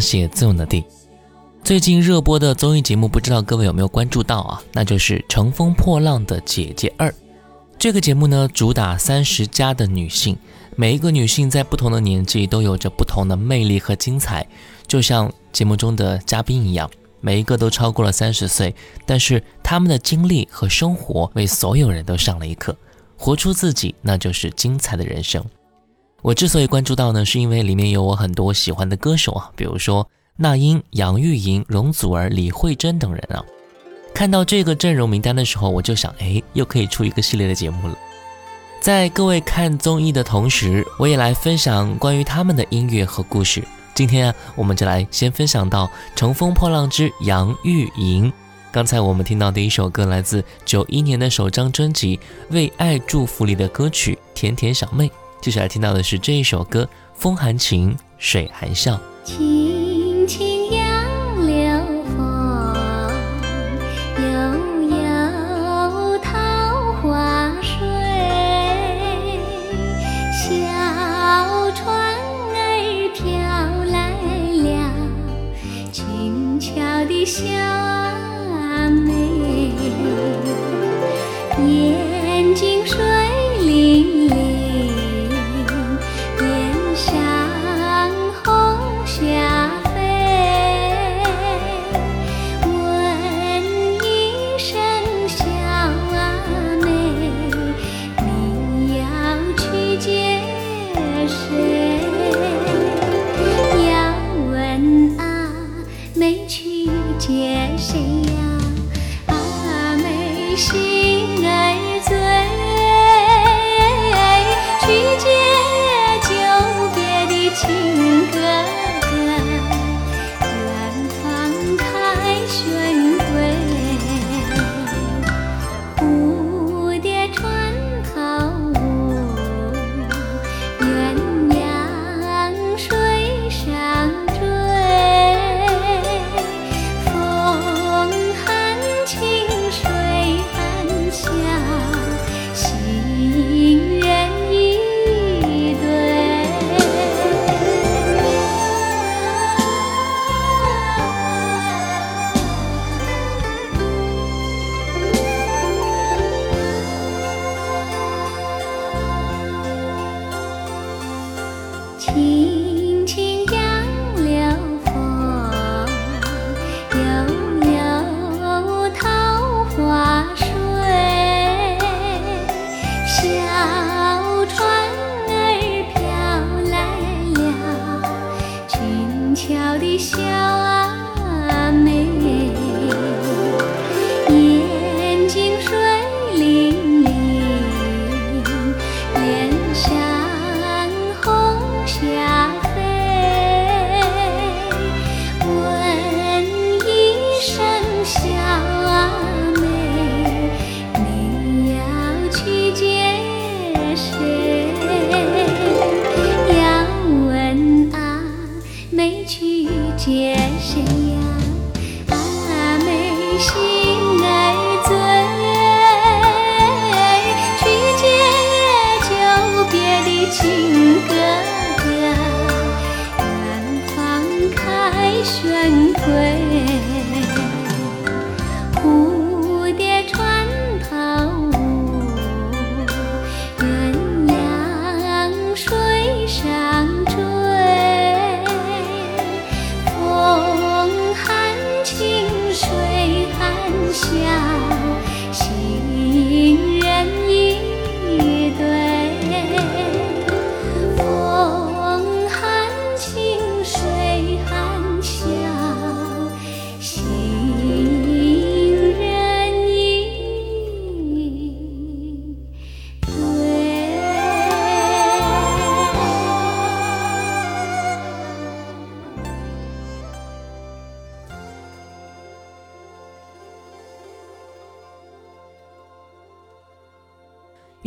写字母的地。最近热播的综艺节目，不知道各位有没有关注到啊？那就是《乘风破浪的姐姐二》。这个节目呢，主打三十加的女性，每一个女性在不同的年纪都有着不同的魅力和精彩，就像节目中的嘉宾一样，每一个都超过了三十岁，但是他们的经历和生活为所有人都上了一课。活出自己，那就是精彩的人生。我之所以关注到呢，是因为里面有我很多喜欢的歌手啊，比如说那英、杨钰莹、容祖儿、李慧珍等人啊。看到这个阵容名单的时候，我就想，哎，又可以出一个系列的节目了。在各位看综艺的同时，我也来分享关于他们的音乐和故事。今天啊，我们就来先分享到《乘风破浪之杨钰莹》。刚才我们听到的一首歌，来自九一年的首张专辑《为爱祝福》里的歌曲《甜甜小妹》。接下来听到的是这一首歌《风含情，水含笑》。轻轻杨柳风，悠悠桃花水。小船儿飘来了，轻巧的小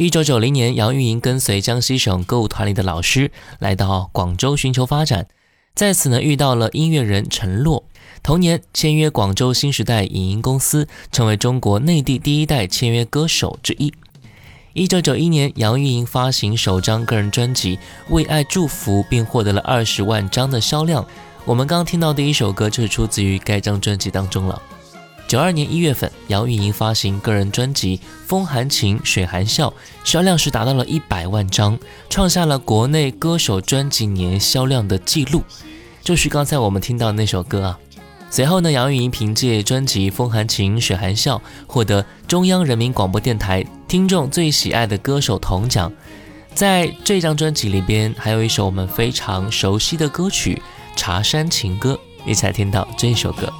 一九九零年，杨钰莹跟随江西省歌舞团里的老师来到广州寻求发展，在此呢遇到了音乐人陈洛。同年签约广州新时代影音公司，成为中国内地第一代签约歌手之一。一九九一年，杨钰莹发行首张个人专辑《为爱祝福》，并获得了二十万张的销量。我们刚听到的一首歌就是出自于该张专辑当中了。九二年一月份，杨钰莹发行个人专辑《风含情，水含笑》，销量是达到了一百万张，创下了国内歌手专辑年销量的记录。就是刚才我们听到那首歌啊。随后呢，杨钰莹凭借专辑《风含情，水含笑》获得中央人民广播电台听众最喜爱的歌手铜奖。在这张专辑里边，还有一首我们非常熟悉的歌曲《茶山情歌》，一起来听到这首歌。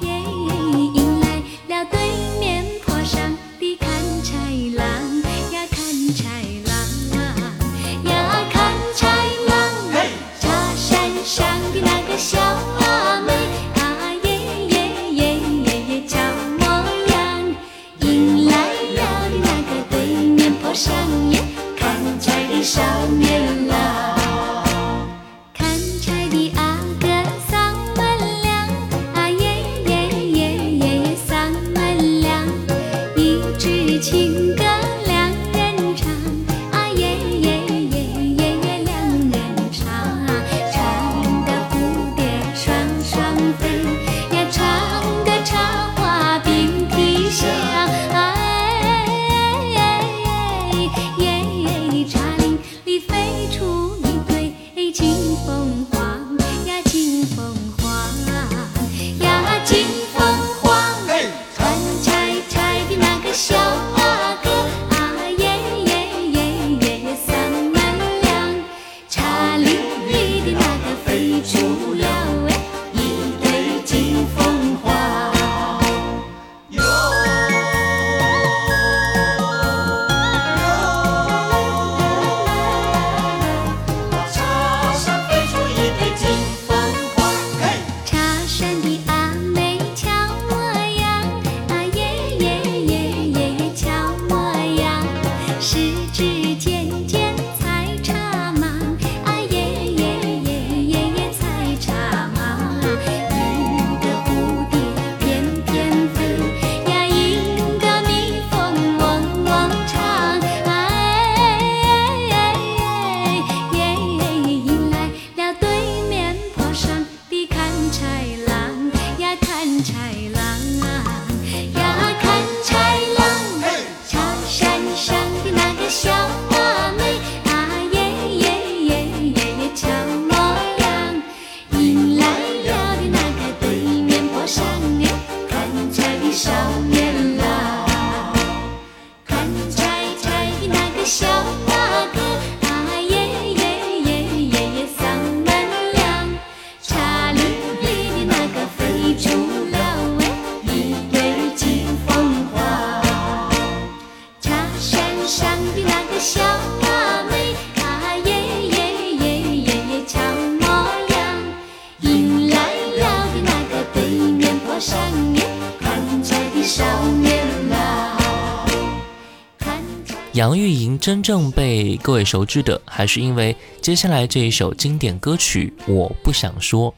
杨钰莹真正被各位熟知的，还是因为接下来这一首经典歌曲《我不想说》。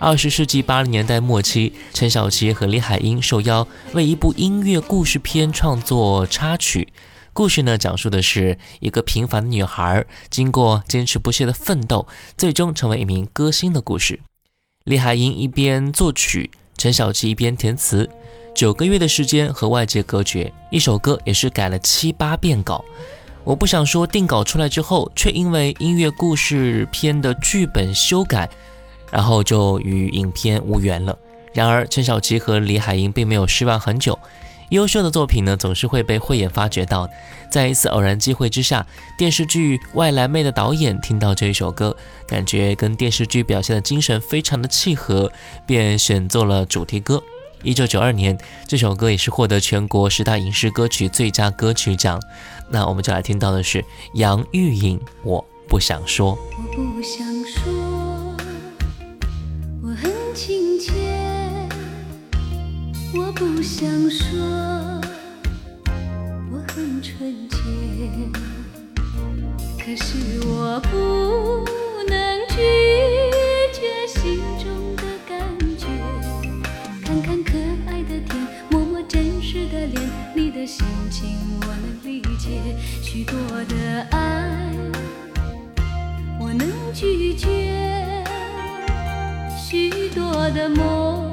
二十世纪八零年代末期，陈小奇和李海英受邀为一部音乐故事片创作插曲。故事呢，讲述的是一个平凡的女孩，经过坚持不懈的奋斗，最终成为一名歌星的故事。李海英一边作曲，陈小奇一边填词。九个月的时间和外界隔绝，一首歌也是改了七八遍稿。我不想说定稿出来之后，却因为音乐故事片的剧本修改，然后就与影片无缘了。然而陈小奇和李海英并没有失望很久，优秀的作品呢总是会被慧眼发掘到。在一次偶然机会之下，电视剧《外来妹》的导演听到这一首歌，感觉跟电视剧表现的精神非常的契合，便选做了主题歌。一九九二年，这首歌也是获得全国十大影视歌曲最佳歌曲奖。那我们就来听到的是杨钰莹《我不想说》。我不想说，我很亲切。我不想说，我很纯洁。可是我不的爱我能拒绝，许多的梦。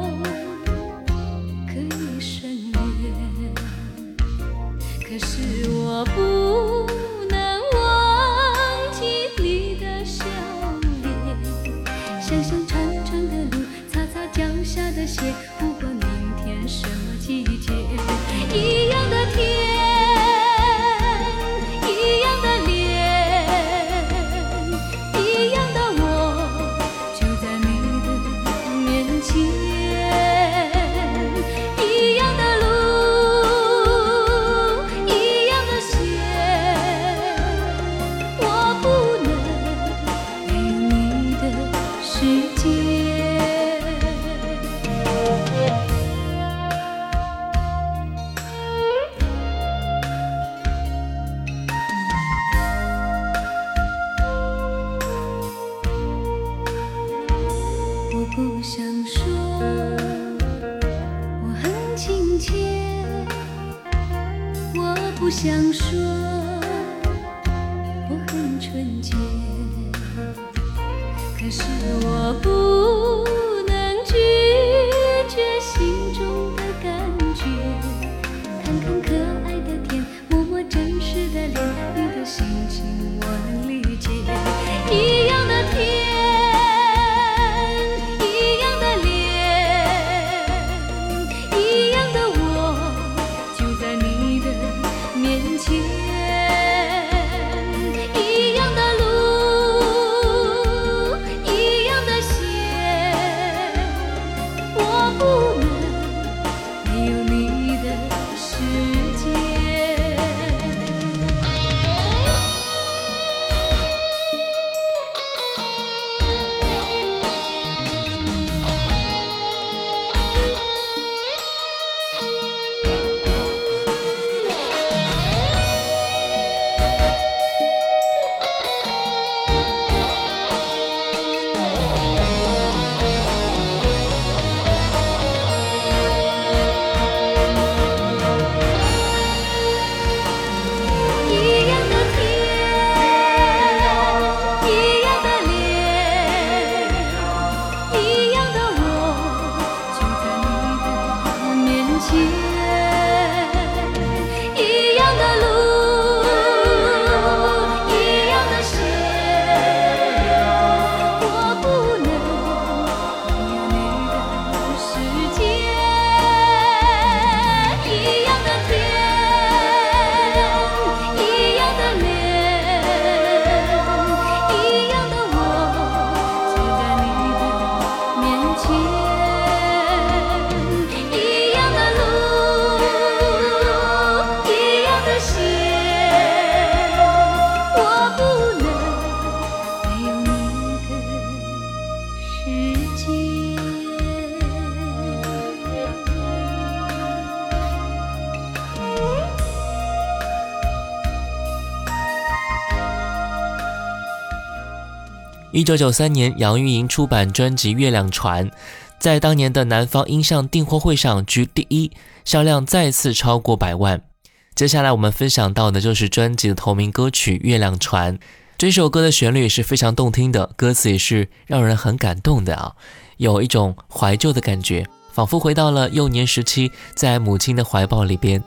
一九九三年，杨钰莹出版专辑《月亮船》，在当年的南方音像订货会上居第一，销量再次超过百万。接下来我们分享到的就是专辑的同名歌曲《月亮船》。这首歌的旋律是非常动听的，歌词也是让人很感动的啊，有一种怀旧的感觉，仿佛回到了幼年时期，在母亲的怀抱里边。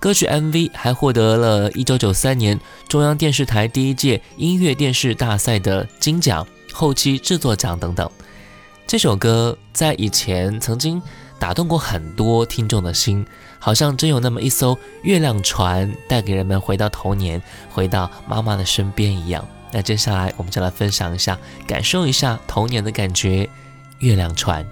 歌曲 MV 还获得了1993年中央电视台第一届音乐电视大赛的金奖、后期制作奖等等。这首歌在以前曾经打动过很多听众的心，好像真有那么一艘月亮船，带给人们回到童年，回到妈妈的身边一样。那接下来我们就来分享一下，感受一下童年的感觉，《月亮船》。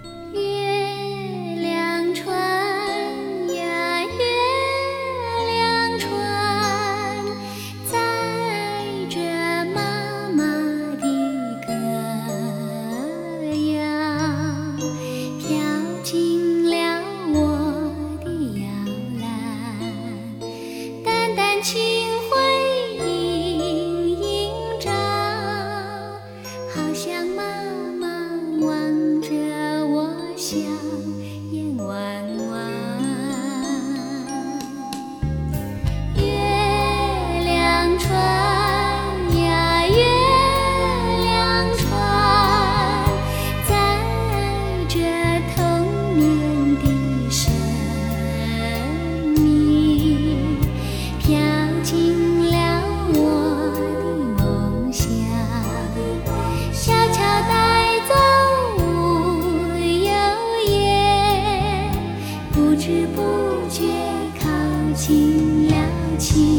情。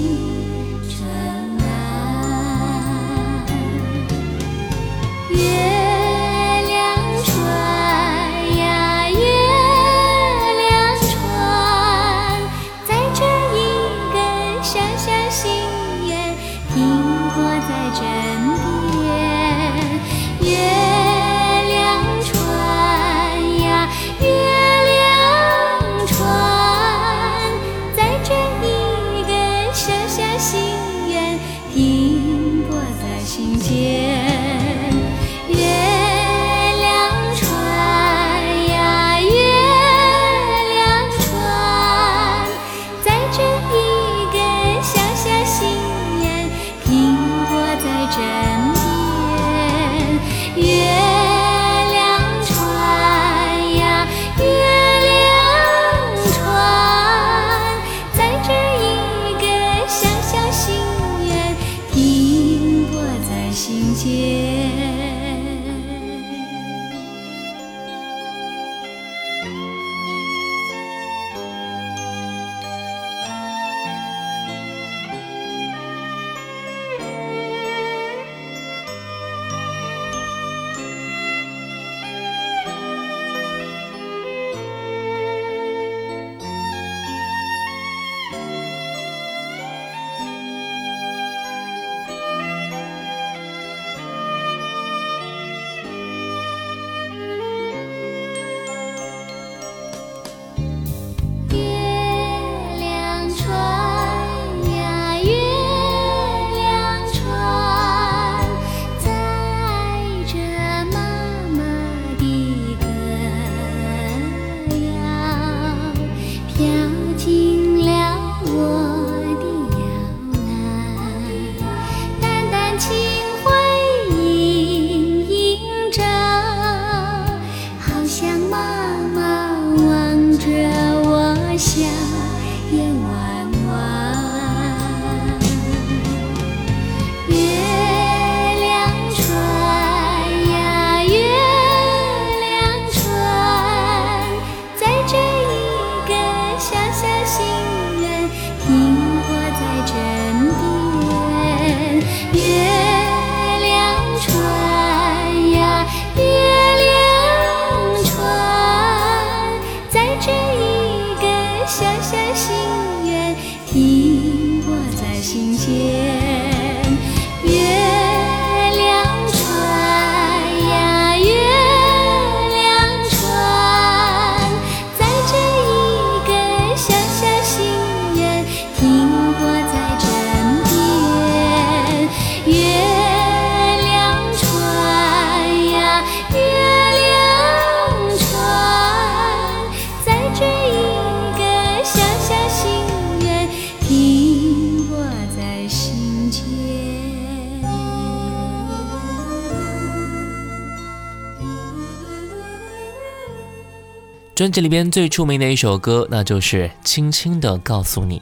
专辑里边最出名的一首歌，那就是《轻轻的告诉你》。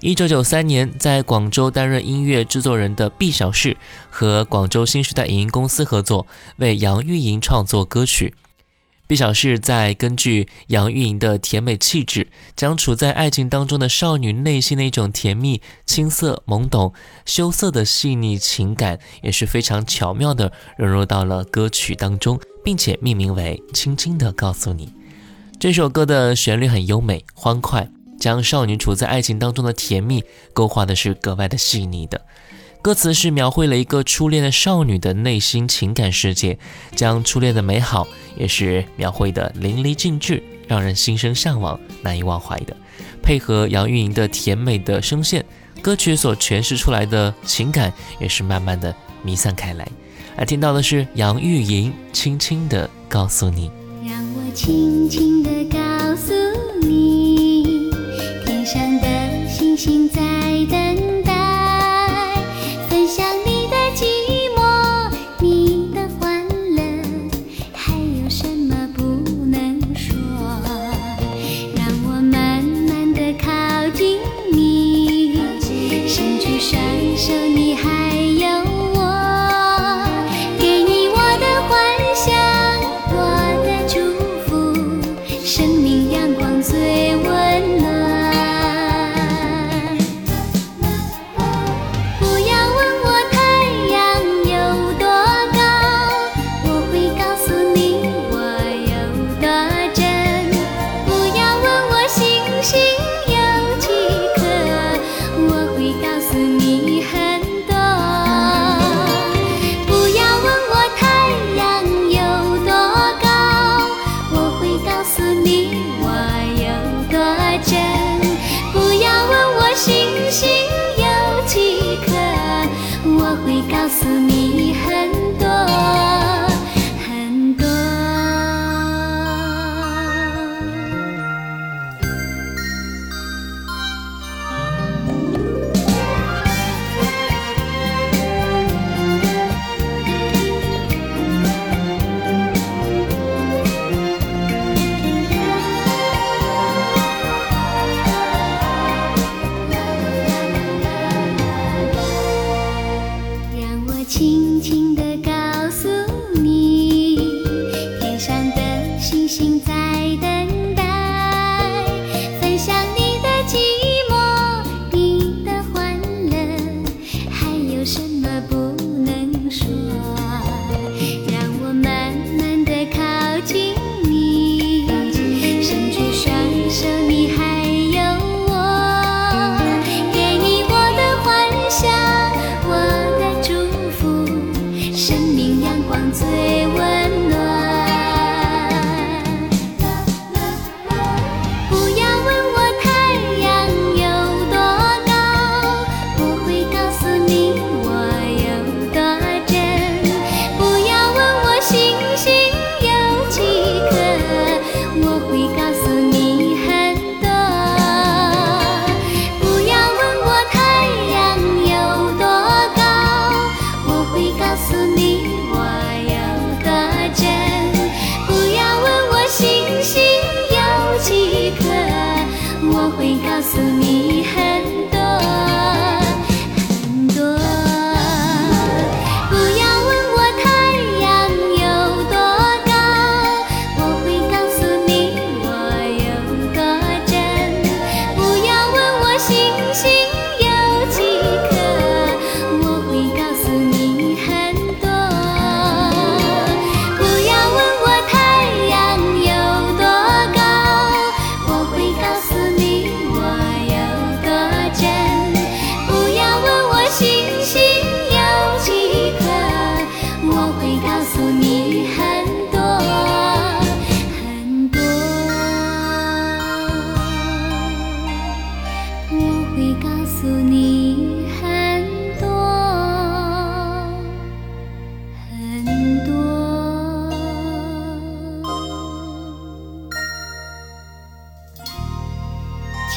一九九三年，在广州担任音乐制作人的毕小世和广州新时代影音公司合作，为杨钰莹创作歌曲。毕小世在根据杨钰莹的甜美气质，将处在爱情当中的少女内心的一种甜蜜、青涩、懵懂、羞涩的细腻情感，也是非常巧妙地融入到了歌曲当中，并且命名为《轻轻的告诉你》。这首歌的旋律很优美欢快，将少女处在爱情当中的甜蜜勾画的是格外的细腻的。歌词是描绘了一个初恋的少女的内心情感世界，将初恋的美好也是描绘的淋漓尽致，让人心生向往、难以忘怀的。配合杨钰莹的甜美的声线，歌曲所诠释出来的情感也是慢慢的弥散开来。而听到的是杨钰莹轻轻的告诉你。轻轻地告诉你，天上的星星在等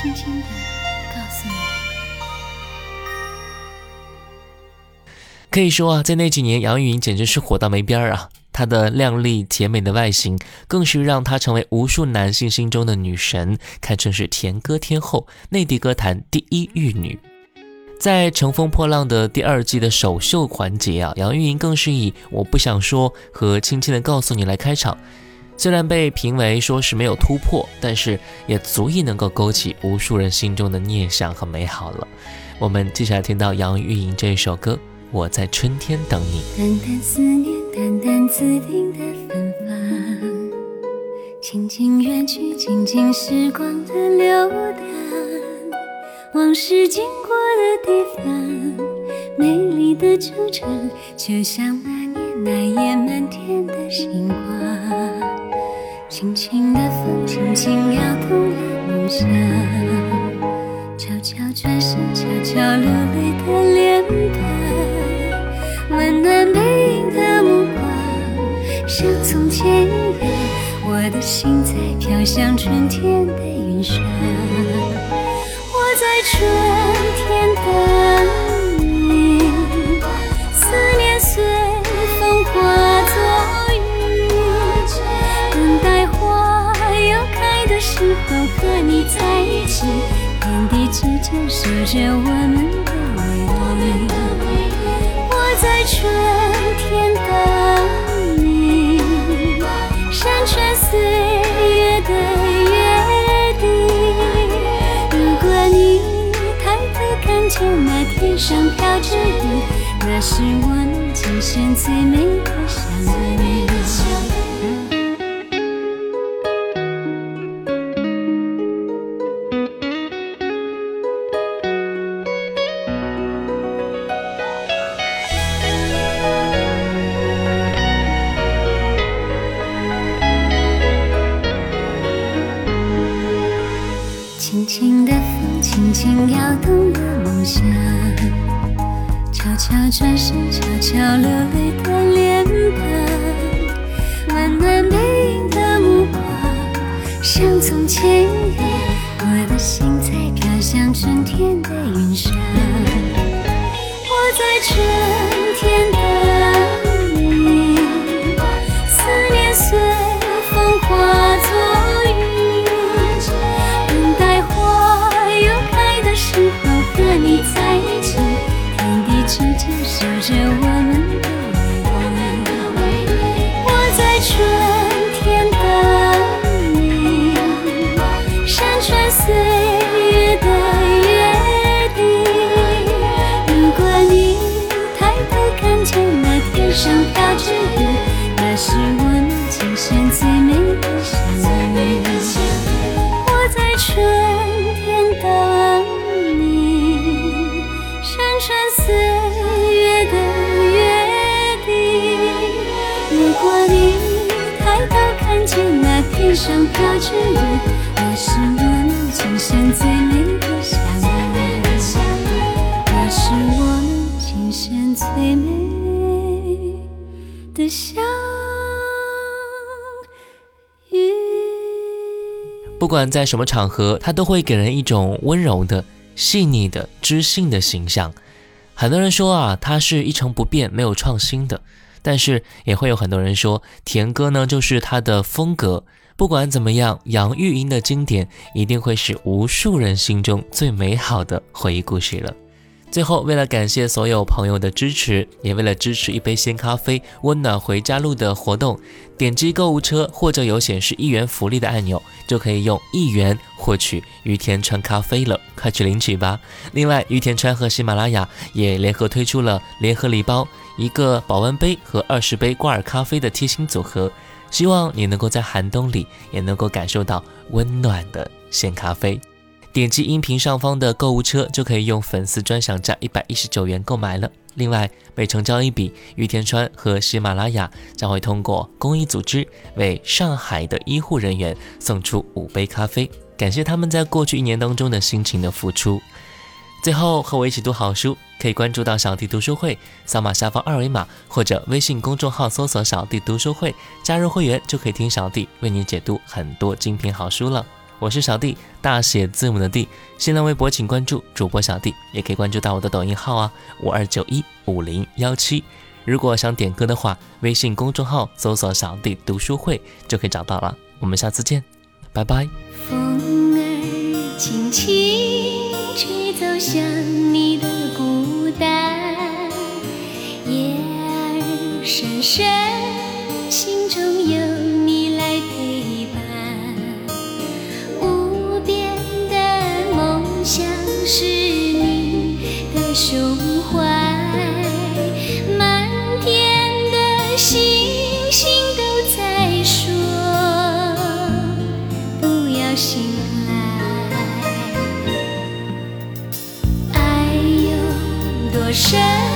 轻轻的告诉你。可以说啊，在那几年，杨钰莹简直是火到没边儿啊！她的靓丽甜美的外形，更是让她成为无数男性心中的女神，堪称是甜歌天后，内地歌坛第一玉女。在《乘风破浪》的第二季的首秀环节啊，杨钰莹更是以“我不想说”和“轻轻的告诉你”来开场。虽然被评为说是没有突破，但是也足以能够勾起无数人心中的念想和美好了。我们接下来听到杨钰莹这一首歌。我在春天等你，淡淡思念，淡淡自定的芬芳，轻轻远去，静静时光的流淌，往事经过的地方，美丽的纠缠，就像那年那夜满天的星光，轻轻的风，轻轻摇动了梦想，悄悄转身，悄悄流泪的脸庞。温暖背影的目光，像从前一样，我的心在飘向春天的云上。地之间守着我们的美丽。在春天等你，山川岁月的约定。如果你抬头看见那天上飘着雨，那是我们今生最美的相遇。轻轻摇动的梦想，悄悄转身，悄悄流泪的脸庞，温暖背影的目光，像从前一样，我的心在飘向春天的云上。我在春。飘着雨，那是我们今生最美的相遇。那是我们今生最美的相遇。不管在什么场合，他都会给人一种温柔的、细腻的、知性的形象。很多人说啊，他是一成不变、没有创新的。但是也会有很多人说，甜歌呢就是他的风格。不管怎么样，杨钰莹的经典一定会是无数人心中最美好的回忆故事了。最后，为了感谢所有朋友的支持，也为了支持一杯鲜咖啡、温暖回家路的活动，点击购物车或者有显示一元福利的按钮，就可以用一元获取于田川咖啡了，快去领取吧！另外，于田川和喜马拉雅也联合推出了联合礼包，一个保温杯和二十杯挂耳咖啡的贴心组合。希望你能够在寒冬里也能够感受到温暖的鲜咖啡。点击音频上方的购物车就可以用粉丝专享价一百一十九元购买了。另外，每成交一笔，玉田川和喜马拉雅将会通过公益组织为上海的医护人员送出五杯咖啡，感谢他们在过去一年当中的辛勤的付出。最后和我一起读好书，可以关注到小弟读书会，扫码下方二维码或者微信公众号搜索“小弟读书会”，加入会员就可以听小弟为你解读很多精品好书了。我是小弟，大写字母的弟。新浪微博请关注主播小弟，也可以关注到我的抖音号啊，五二九一五零幺七。如果想点歌的话，微信公众号搜索“小弟读书会”就可以找到了。我们下次见，拜拜。风儿轻轻吹走向你的孤单，夜儿深深，心中有你来陪伴。无边的梦想是你的胸怀，有多